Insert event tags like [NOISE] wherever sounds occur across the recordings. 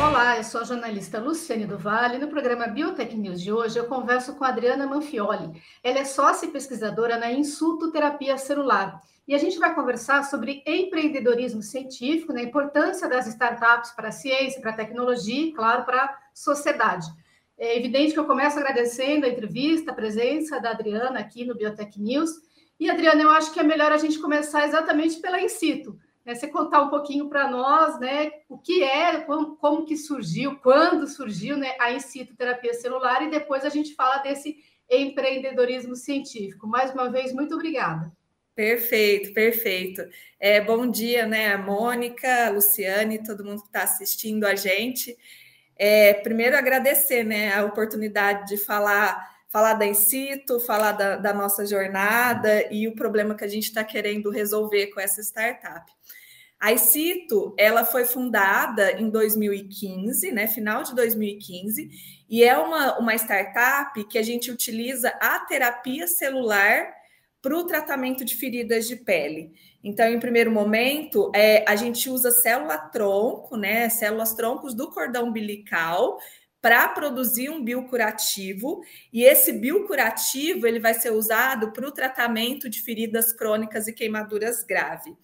Olá, eu sou a jornalista Luciane do Vale. No programa Biotech News de hoje, eu converso com a Adriana Manfioli. Ela é sócia e pesquisadora na Insulto Terapia Celular e a gente vai conversar sobre empreendedorismo científico, né, importância das startups para a ciência, para a tecnologia e, claro, para a sociedade. É evidente que eu começo agradecendo a entrevista, a presença da Adriana aqui no Biotech News. E, Adriana, eu acho que é melhor a gente começar exatamente pela Incito. Né? Você contar um pouquinho para nós né, o que é, como, como que surgiu, quando surgiu né, a Incito Terapia Celular e depois a gente fala desse empreendedorismo científico. Mais uma vez, muito obrigada. Perfeito, perfeito. É, bom dia, né, a Mônica, a Luciane, todo mundo que está assistindo a gente. É, primeiro, agradecer né, a oportunidade de falar, falar da Incito, falar da, da nossa jornada e o problema que a gente está querendo resolver com essa startup. A Incito, ela foi fundada em 2015, né, final de 2015, e é uma, uma startup que a gente utiliza a terapia celular para o tratamento de feridas de pele. Então, em primeiro momento, é, a gente usa célula-tronco, né, células troncos do cordão umbilical, para produzir um biocurativo, e esse biocurativo ele vai ser usado para o tratamento de feridas crônicas e queimaduras graves.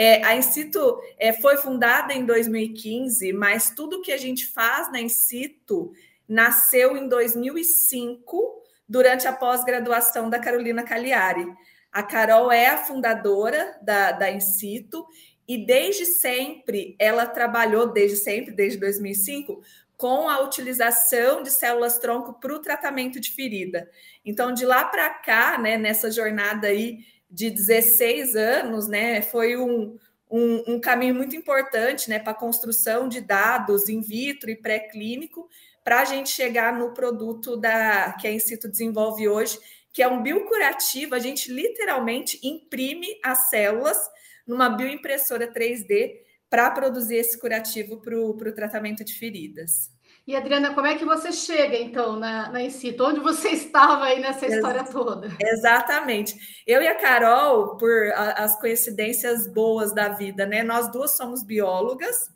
É, a Incito é, foi fundada em 2015, mas tudo que a gente faz na Incito nasceu em 2005 durante a pós-graduação da Carolina Cagliari. A Carol é a fundadora da, da Incito e desde sempre ela trabalhou, desde sempre, desde 2005, com a utilização de células-tronco para o tratamento de ferida. Então, de lá para cá, né, nessa jornada aí de 16 anos, né, foi um, um, um caminho muito importante né, para a construção de dados in vitro e pré-clínico, para a gente chegar no produto da que a Incito desenvolve hoje, que é um biocurativo. A gente literalmente imprime as células numa bioimpressora 3D para produzir esse curativo para o tratamento de feridas. E Adriana, como é que você chega então na, na Incito? Onde você [LAUGHS] estava aí nessa história Ex toda? Exatamente. Eu e a Carol, por a, as coincidências boas da vida, né? Nós duas somos biólogas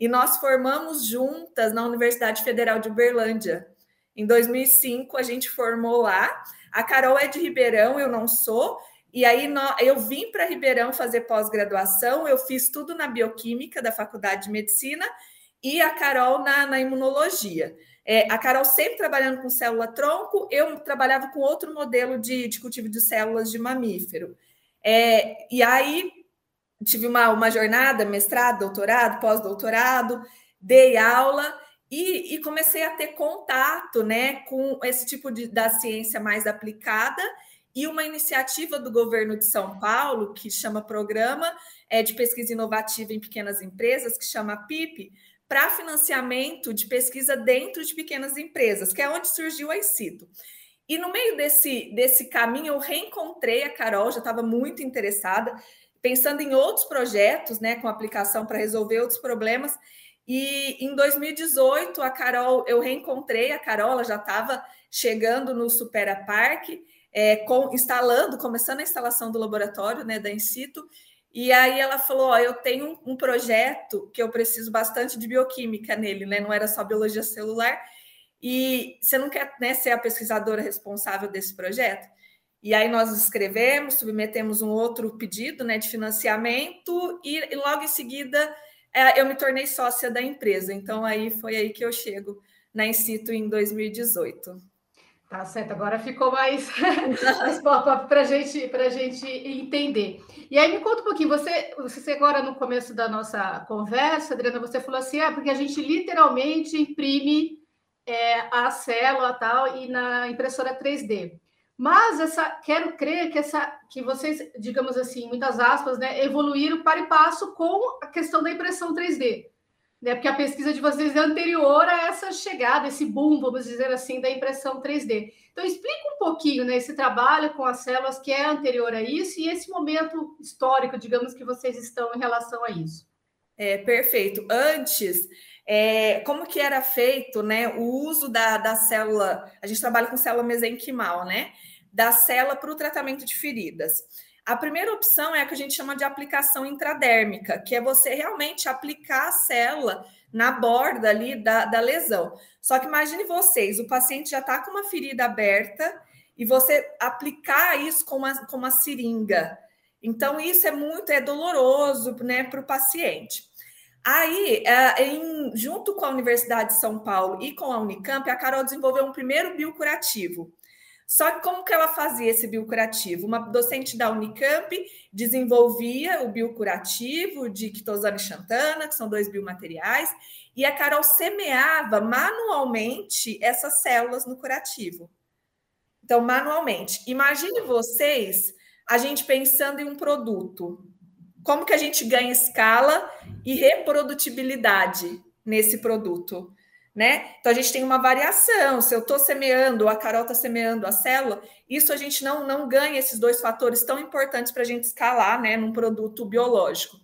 e nós formamos juntas na Universidade Federal de Uberlândia. Em 2005, a gente formou lá. A Carol é de Ribeirão, eu não sou. E aí eu vim para Ribeirão fazer pós-graduação, eu fiz tudo na bioquímica da Faculdade de Medicina e a Carol na, na imunologia. É, a Carol sempre trabalhando com célula-tronco, eu trabalhava com outro modelo de, de cultivo de células de mamífero. É, e aí tive uma, uma jornada, mestrado, doutorado, pós-doutorado, dei aula e, e, comecei a ter contato né, com esse tipo de, da ciência mais aplicada e uma iniciativa do governo de São Paulo, que chama Programa é, de Pesquisa Inovativa em Pequenas Empresas, que chama PIP, para financiamento de pesquisa dentro de pequenas empresas, que é onde surgiu a ICITO. E no meio desse, desse caminho, eu reencontrei a Carol, já estava muito interessada, pensando em outros projetos, né, com aplicação para resolver outros problemas. E em 2018, a Carol, eu reencontrei a Carol, ela já estava chegando no Supera Park, é, com, instalando, começando a instalação do laboratório né, da Incito. E aí ela falou: ó, eu tenho um, projeto que eu preciso bastante de bioquímica nele, né? Não era só biologia celular. E você não quer né, ser a pesquisadora responsável desse projeto? E aí nós escrevemos, submetemos um outro pedido né, de financiamento e, e logo em seguida é, eu me tornei sócia da empresa. Então aí foi aí que eu chego na Incito em 2018. Tá certo, agora ficou mais, [LAUGHS] mais pop-up para gente, a gente entender. E aí me conta um pouquinho, você, você agora no começo da nossa conversa, Adriana, você falou assim, ah, porque a gente literalmente imprime é, a célula tal e na impressora 3D. Mas essa, quero crer que essa, que vocês, digamos assim, muitas aspas, né, evoluíram para e passo com a questão da impressão 3D, né? Porque a pesquisa de vocês é anterior a essa chegada, esse boom, vamos dizer assim, da impressão 3D. Então explica um pouquinho, né, esse trabalho com as células que é anterior a isso e esse momento histórico, digamos, que vocês estão em relação a isso. É perfeito. Antes é, como que era feito né, o uso da, da célula, a gente trabalha com célula mesenquimal, né? Da célula para o tratamento de feridas. A primeira opção é a que a gente chama de aplicação intradérmica, que é você realmente aplicar a célula na borda ali da, da lesão. Só que imagine vocês, o paciente já está com uma ferida aberta e você aplicar isso com uma, com uma seringa. Então, isso é muito é doloroso né, para o paciente. Aí, é, em, junto com a Universidade de São Paulo e com a Unicamp, a Carol desenvolveu um primeiro biocurativo. Só que como que ela fazia esse biocurativo? Uma docente da Unicamp desenvolvia o biocurativo de quitosana e xantana, que são dois biomateriais, e a Carol semeava manualmente essas células no curativo. Então, manualmente. Imagine vocês, a gente pensando em um produto como que a gente ganha escala e reprodutibilidade nesse produto, né? Então a gente tem uma variação. Se eu estou semeando, a Carol está semeando a célula, isso a gente não, não ganha esses dois fatores tão importantes para a gente escalar, né, num produto biológico.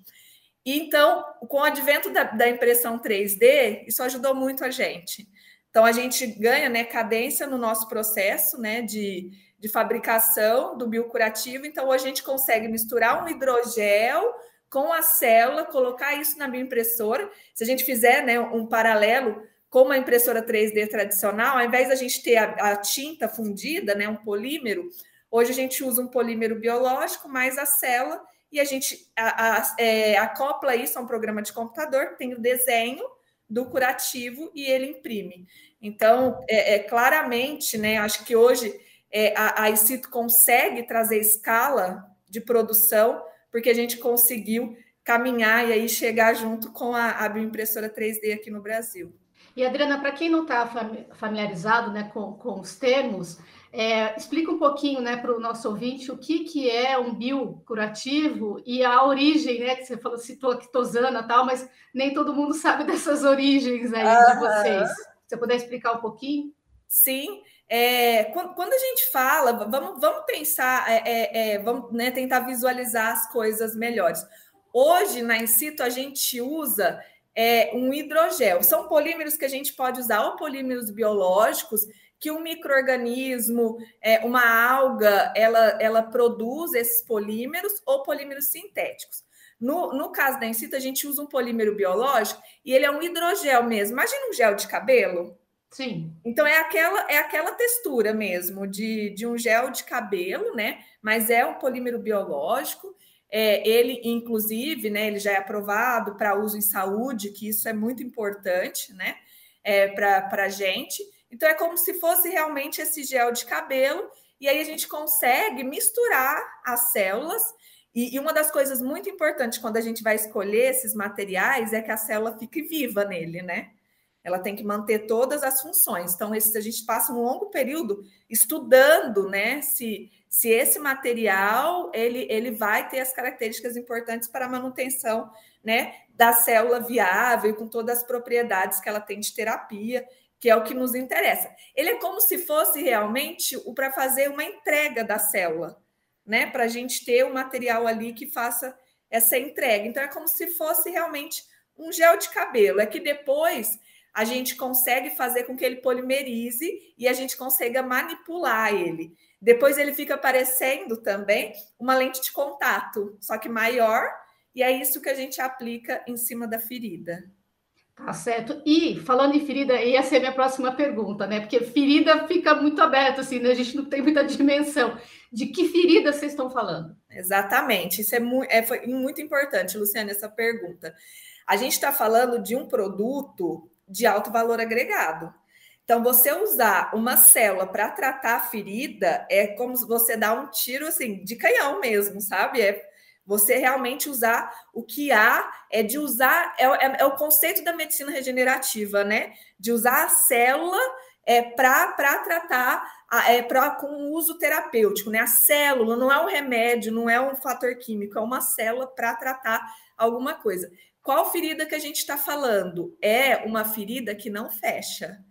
E, então, com o advento da, da, impressão 3D, isso ajudou muito a gente. Então a gente ganha, né, cadência no nosso processo, né, de de fabricação do biocurativo. Então, a gente consegue misturar um hidrogel com a célula, colocar isso na bioimpressora. Se a gente fizer né, um paralelo com uma impressora 3D tradicional, ao invés da gente ter a, a tinta fundida, né, um polímero, hoje a gente usa um polímero biológico mais a célula e a gente a, a, é, acopla isso a um programa de computador que tem o desenho do curativo e ele imprime. Então, é, é claramente, né? Acho que hoje é, a, a ICITO consegue trazer escala de produção, porque a gente conseguiu caminhar e aí chegar junto com a, a bioimpressora 3D aqui no Brasil. E Adriana, para quem não está familiarizado né, com, com os termos, é, explica um pouquinho né, para o nosso ouvinte o que, que é um biocurativo e a origem, né? Que você falou, citou a quitosana e tal, mas nem todo mundo sabe [LAUGHS] dessas origens aí uhum. de vocês. Se você puder explicar um pouquinho? Sim, é, quando, a gente fala, vamos, vamos pensar, é, é, é, vamos né, tentar visualizar as coisas melhores. Hoje, na Incito, a gente usa é, um hidrogel. São polímeros que a gente pode usar, ou polímeros biológicos, que um microorganismo, é, uma alga, ela, ela produz esses polímeros, ou polímeros sintéticos. No, no caso da Incito, a gente usa um polímero biológico e ele é um hidrogel mesmo. Imagina um gel de cabelo Sim. Então é aquela é aquela textura mesmo de, de um gel de cabelo, né? Mas é um polímero biológico. É, ele, inclusive, né, ele já é aprovado para uso em saúde, que isso é muito importante, né? É, para a gente. Então é como se fosse realmente esse gel de cabelo, e aí a gente consegue misturar as células. E, e uma das coisas muito importantes quando a gente vai escolher esses materiais é que a célula fique viva nele, né? ela tem que manter todas as funções. Então, esse, a gente passa um longo período estudando, né, se, se esse material ele, ele vai ter as características importantes para a manutenção, né, da célula viável com todas as propriedades que ela tem de terapia, que é o que nos interessa. Ele é como se fosse realmente o para fazer uma entrega da célula, né, para a gente ter o um material ali que faça essa entrega. Então, é como se fosse realmente um gel de cabelo. É que depois a gente consegue fazer com que ele polimerize e a gente consiga manipular ele. Depois ele fica parecendo também uma lente de contato, só que maior, e é isso que a gente aplica em cima da ferida. Tá certo. E falando em ferida, ia ser minha próxima pergunta, né? Porque ferida fica muito aberta, assim, né? A gente não tem muita dimensão. De que ferida vocês estão falando? Exatamente. Isso é, mu é foi muito importante, Luciana, essa pergunta. A gente está falando de um produto de alto valor agregado. Então, você usar uma célula para tratar a ferida é como você dá um tiro assim de canhão mesmo, sabe? É você realmente usar o que há é de usar é, é, é o conceito da medicina regenerativa, né? De usar a célula é, para tratar é, pra, com uso terapêutico, né? A célula não é um remédio, não é um fator químico, é uma célula para tratar alguma coisa. Qual ferida que a gente está falando? É uma ferida que não fecha,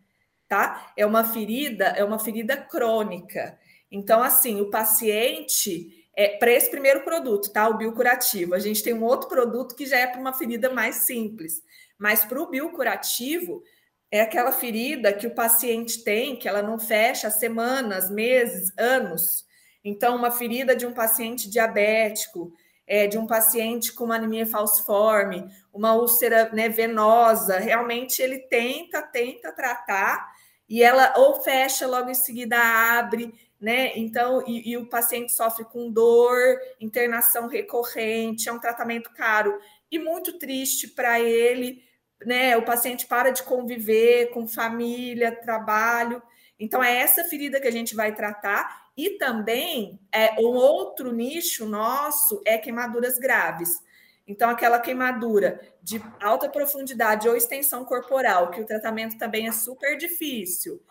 tá? É uma ferida, é uma ferida crônica. Então, assim, o paciente é para esse primeiro produto, tá? O biocurativo. A gente tem um outro produto que já é para uma ferida mais simples. Mas para o biocurativo, é aquela ferida que o paciente tem, que ela não fecha semanas, meses, anos. Então, uma ferida de um paciente diabético, é, de um paciente com uma anemia falciforme, uma úlcera né, venosa, realmente ele tenta, tenta tratar e ela ou fecha logo em seguida abre, né? Então, e, e o paciente sofre com dor, internação recorrente, é um tratamento caro e muito triste para ele, né? O paciente para de conviver com família, trabalho. Então, é essa ferida que a gente vai tratar. E também, é, um outro nicho nosso é queimaduras graves. Então, aquela queimadura de alta profundidade ou extensão corporal, que o tratamento também é super difícil,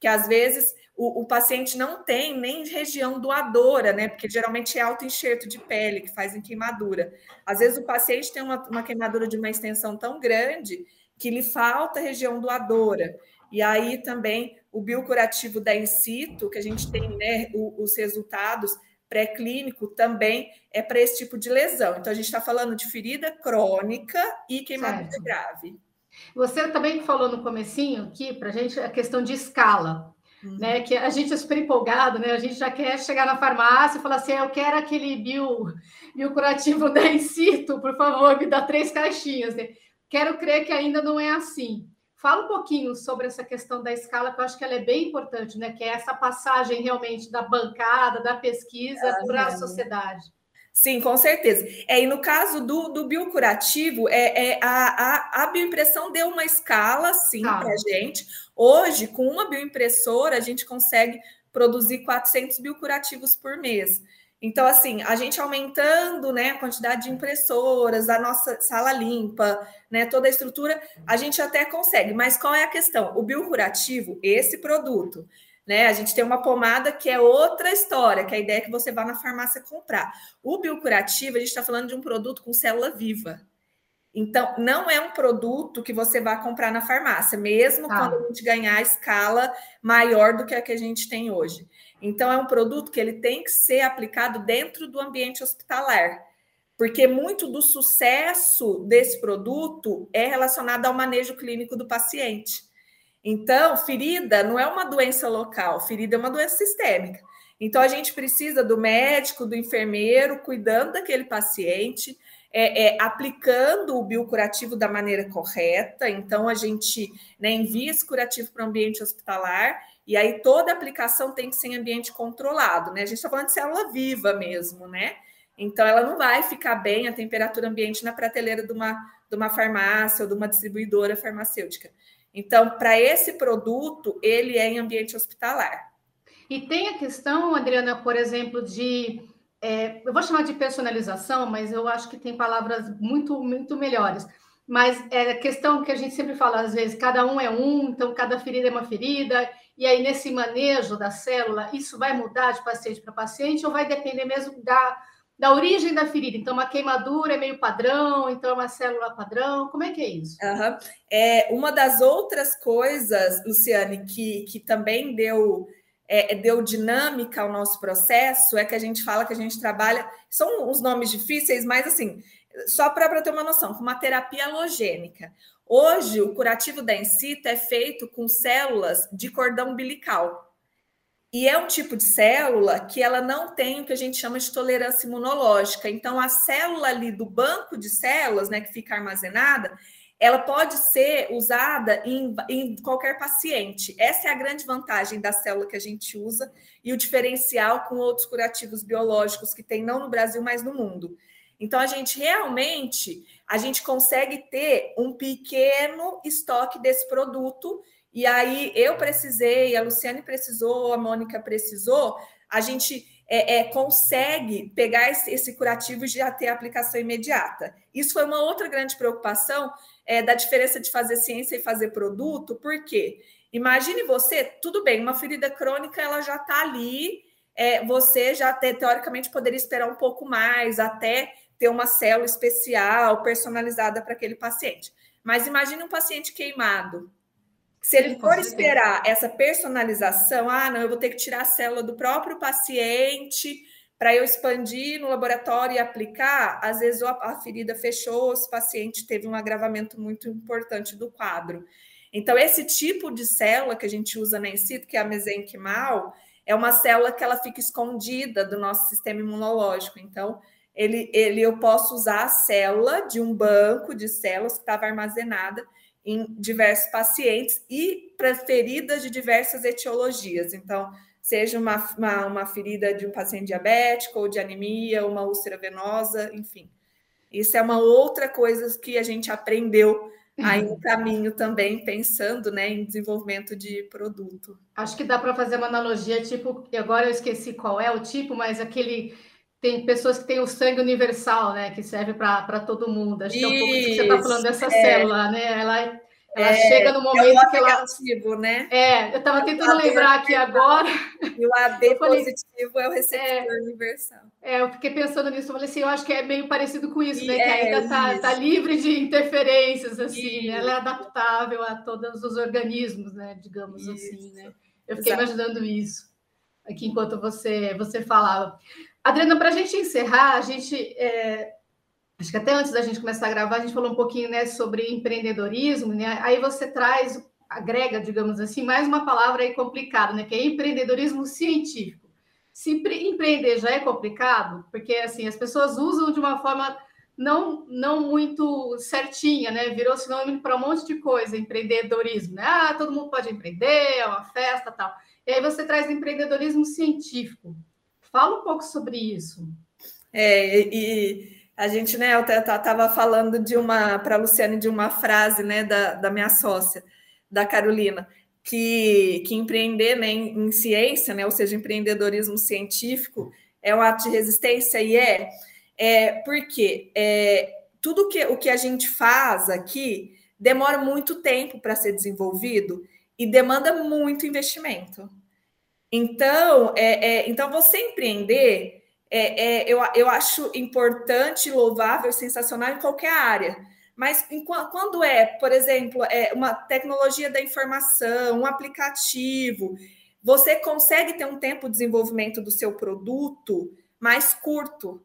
que às vezes o, o paciente não tem nem região doadora, né? Porque geralmente é alto enxerto de pele que faz em queimadura. Às vezes o paciente tem uma, uma queimadura de uma extensão tão grande que lhe falta região doadora. E aí também o biocurativo da in situ, que a gente tem né, os resultados pré-clínico também é para esse tipo de lesão. Então, a gente está falando de ferida crônica e queimadura certo. grave. Você também falou no comecinho aqui para a gente a questão de escala. Uhum. Né, que a gente é super empolgado, né? A gente já quer chegar na farmácia e falar assim: ah, eu quero aquele bio, biocurativo da [LAUGHS] Incito, por favor, me dá três caixinhas. Né? Quero crer que ainda não é assim. Fala um pouquinho sobre essa questão da escala, que eu acho que ela é bem importante, né? Que é essa passagem realmente da bancada, da pesquisa para a sociedade. Sim, com certeza. É, e no caso do, do biocurativo, é, é a, a, a, bioimpressão deu uma escala, sim, ah. para a gente. Hoje, com uma bioimpressora, a gente consegue produzir 400 biocurativos por mês. Então, assim, a gente aumentando né, a quantidade de impressoras, a nossa sala limpa, né, toda a estrutura, a gente até consegue. Mas qual é a questão? O biocurativo, esse produto, né? A gente tem uma pomada que é outra história, que a ideia é que você vá na farmácia comprar. O biocurativo, a gente está falando de um produto com célula viva. Então, não é um produto que você vai comprar na farmácia, mesmo ah. quando a gente ganhar a escala maior do que a que a gente tem hoje. Então, é um produto que ele tem que ser aplicado dentro do ambiente hospitalar, porque muito do sucesso desse produto é relacionado ao manejo clínico do paciente. Então, ferida não é uma doença local, ferida é uma doença sistêmica. Então, a gente precisa do médico, do enfermeiro, cuidando daquele paciente, é, é, aplicando o biocurativo da maneira correta. Então, a gente né, envia esse curativo para o ambiente hospitalar e aí toda aplicação tem que ser em ambiente controlado, né? A gente está falando de célula viva mesmo, né? Então ela não vai ficar bem a temperatura ambiente na prateleira de uma, de uma farmácia ou de uma distribuidora farmacêutica. Então, para esse produto, ele é em ambiente hospitalar. E tem a questão, Adriana, por exemplo, de é, eu vou chamar de personalização, mas eu acho que tem palavras muito, muito melhores. Mas é a questão que a gente sempre fala, às vezes, cada um é um, então cada ferida é uma ferida, e aí, nesse manejo da célula, isso vai mudar de paciente para paciente ou vai depender mesmo da, da origem da ferida? Então, uma queimadura é meio padrão, então é uma célula padrão. Como é que é isso? Uhum. É, uma das outras coisas, Luciane, que, que também deu, é, deu dinâmica ao nosso processo é que a gente fala que a gente trabalha. São os nomes difíceis, mas assim, só para ter uma noção, com uma terapia halogênica. Hoje, o curativo da encita é feito com células de cordão umbilical. E é um tipo de célula que ela não tem o que a gente chama de tolerância imunológica. Então, a célula ali do banco de células, né, que fica armazenada, ela pode ser usada em, em, qualquer paciente. Essa é a grande vantagem da célula que a gente usa e o diferencial com outros curativos biológicos que tem não no Brasil, mas no mundo. Então a gente realmente a gente consegue ter um pequeno estoque desse produto e aí eu precisei, a Luciane precisou, a Mônica precisou, a gente é, é, consegue pegar esse, esse, curativo e já ter aplicação imediata. Isso foi uma outra grande preocupação é, da diferença de fazer ciência e fazer produto, porque imagine você, tudo bem, uma ferida crônica ela já está ali, é, você já te, teoricamente poderia esperar um pouco mais até ter uma célula especial, personalizada para aquele paciente. Mas imagine um paciente queimado. Se ele for esperar essa personalização, ah, não, eu vou ter que tirar a célula do próprio paciente para eu expandir no laboratório e aplicar, às vezes a ferida fechou, esse paciente teve um agravamento muito importante do quadro. Então, esse tipo de célula que a gente usa na in situ, que é a mesenquimal, é uma célula que ela fica escondida do nosso sistema imunológico. Então, ele, ele eu posso usar a célula de um banco de células que estava armazenada em diversos pacientes e para feridas de diversas etiologias. Então, seja uma, uma, uma, ferida de um paciente diabético ou de anemia, uma úlcera venosa, enfim. Isso é uma outra coisa que a gente aprendeu aí no caminho também, pensando né, em desenvolvimento de produto. Acho que dá para fazer uma analogia, tipo, agora eu esqueci qual é o tipo, mas aquele tem pessoas que têm o sangue universal, né? Que serve para todo mundo. Acho que é um pouco disso que você está falando dessa é. célula, né? Ela, ela é, chega no momento é que ela. Negativo, né? É, eu estava tentando lembrar aqui agora. E o AB [LAUGHS] falei, positivo é o receptor é, universal. É, eu fiquei pensando nisso, eu falei assim, eu acho que é meio parecido com isso, e né? que ainda está tá livre de interferências, assim, né? ela é adaptável a todos os organismos, né? Digamos isso. assim, né? Eu fiquei Exato. imaginando isso aqui enquanto você, você falava. Adriana, para a gente encerrar, a gente. É, acho que até antes da gente começar a gravar, a gente falou um pouquinho né, sobre empreendedorismo, né? Aí você traz, agrega, digamos assim, mais uma palavra aí complicada, né? Que é empreendedorismo científico. Se empreender já é complicado, porque assim, as pessoas usam de uma forma não, não muito certinha, né? Virou sinônimo para um monte de coisa, empreendedorismo, né? Ah, todo mundo pode empreender, é uma festa tal. E aí você traz empreendedorismo científico. Fala um pouco sobre isso. É, e a gente, né, eu estava falando de uma, para a Luciane, de uma frase, né, da, da minha sócia, da Carolina, que, que empreender né, em, em ciência, né, ou seja, empreendedorismo científico, é um ato de resistência, e é, é porque é, tudo que, o que a gente faz aqui demora muito tempo para ser desenvolvido e demanda muito investimento. Então, é, é, então você empreender, é, é, eu, eu acho importante, louvável, sensacional em qualquer área. Mas em, quando é, por exemplo, é uma tecnologia da informação, um aplicativo, você consegue ter um tempo de desenvolvimento do seu produto mais curto,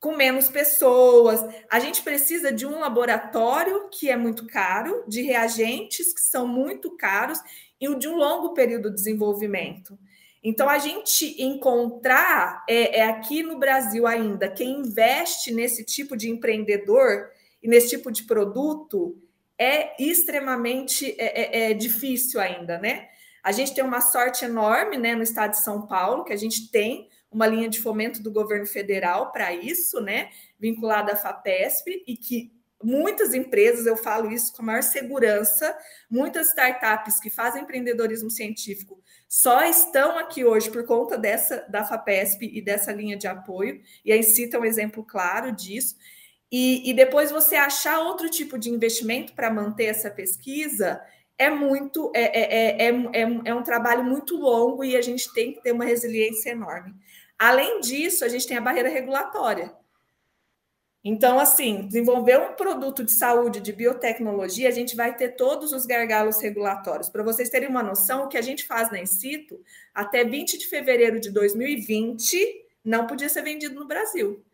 com menos pessoas. A gente precisa de um laboratório que é muito caro, de reagentes que são muito caros e de um longo período de desenvolvimento. Então, a gente encontrar é, é, aqui no Brasil ainda quem investe nesse tipo de empreendedor e nesse tipo de produto é extremamente é, é, é, difícil ainda, né? A gente tem uma sorte enorme né, no estado de São Paulo, que a gente tem uma linha de fomento do governo federal para isso, né? Vinculada à FAPESP, e que muitas empresas, eu falo isso com a maior segurança, muitas startups que fazem empreendedorismo científico só estão aqui hoje por conta dessa da FAPESP e dessa linha de apoio, e aí cita um exemplo claro disso. E, e depois você achar outro tipo de investimento para manter essa pesquisa é muito é, é, é, é, é um trabalho muito longo e a gente tem que ter uma resiliência enorme. Além disso, a gente tem a barreira regulatória. Então, assim, desenvolver um produto de saúde, de biotecnologia, a gente vai ter todos os gargalos regulatórios. Para vocês terem uma noção, o que a gente faz na Incito, até 20 de fevereiro de 2020, não podia ser vendido no Brasil.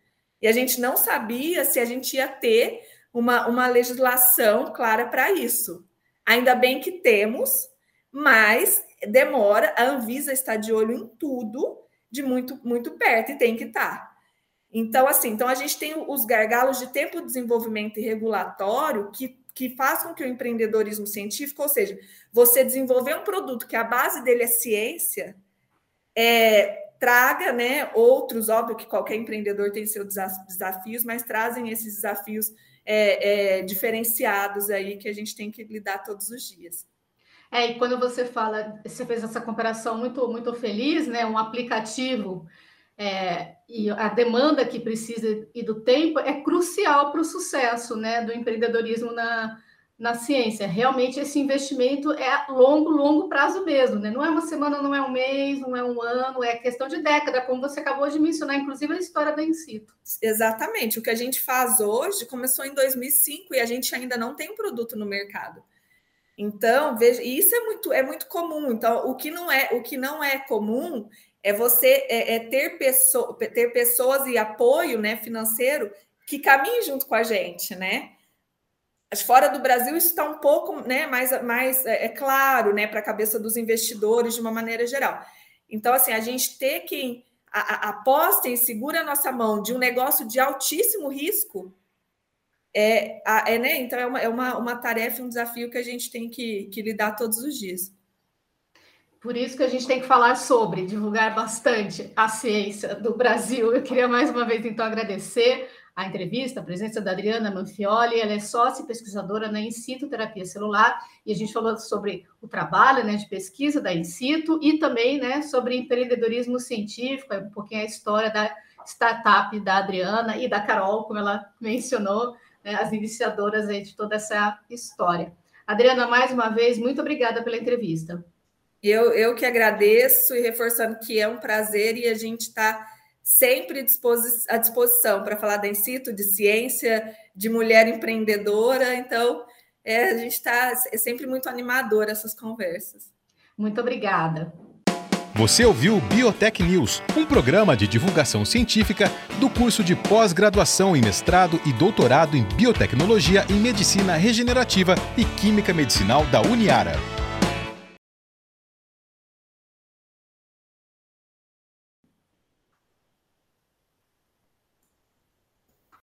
E a gente não sabia se a gente ia ter uma, uma legislação clara para isso. Ainda bem que temos, mas demora, a Anvisa está de olho em tudo de muito, muito perto e tem que estar. Então, assim, então a gente tem os gargalos de tempo de desenvolvimento e regulatório que, que faz com que o empreendedorismo científico, ou seja, você desenvolver um produto que a base dele é ciência, é, traga né, outros, óbvio que qualquer empreendedor tem seus desafios, mas trazem esses desafios é, é, diferenciados aí que a gente tem que lidar todos os dias. É, e quando você fala, você fez essa comparação muito, muito feliz, né? Um aplicativo é, e a demanda que precisa e do tempo é crucial para o sucesso né, do empreendedorismo na, na ciência. Realmente esse investimento é longo, longo prazo mesmo, né? Não é uma semana, não é um mês, não é um ano, é questão de década, como você acabou de mencionar, inclusive a história da Incito. Exatamente. O que a gente faz hoje começou em 2005 e a gente ainda não tem um produto no mercado. Então, veja, e isso é muito, é muito comum. Então, o que não é, o que não é comum é você é, é ter, pessoa, ter pessoas e apoio né, financeiro que caminhem junto com a gente, né? Fora do Brasil, isso está um pouco né, mais, mais é, é claro né, para a cabeça dos investidores de uma maneira geral. Então, assim, a gente ter quem aposta e segura a nossa mão de um negócio de altíssimo risco, é, é, né? Então é, uma, é uma, uma tarefa, um desafio que a gente tem que, que lidar todos os dias. Por isso que a gente tem que falar sobre, divulgar bastante a ciência do Brasil. Eu queria mais uma vez, então, agradecer a entrevista, a presença da Adriana Manfioli, ela é sócia e pesquisadora na Incito Terapia Celular, e a gente falou sobre o trabalho né, de pesquisa da Incito e também né, sobre empreendedorismo científico, é um pouquinho a história da startup da Adriana e da Carol, como ela mencionou, né, as iniciadoras aí de toda essa história. Adriana, mais uma vez, muito obrigada pela entrevista. Eu, eu que agradeço e reforçando que é um prazer e a gente está sempre à disposição para falar da Incito, de ciência, de mulher empreendedora. Então, é, a gente está é sempre muito animador essas conversas. Muito obrigada. Você ouviu Biotech News, um programa de divulgação científica do curso de pós-graduação em mestrado e doutorado em biotecnologia em medicina regenerativa e química medicinal da Uniara.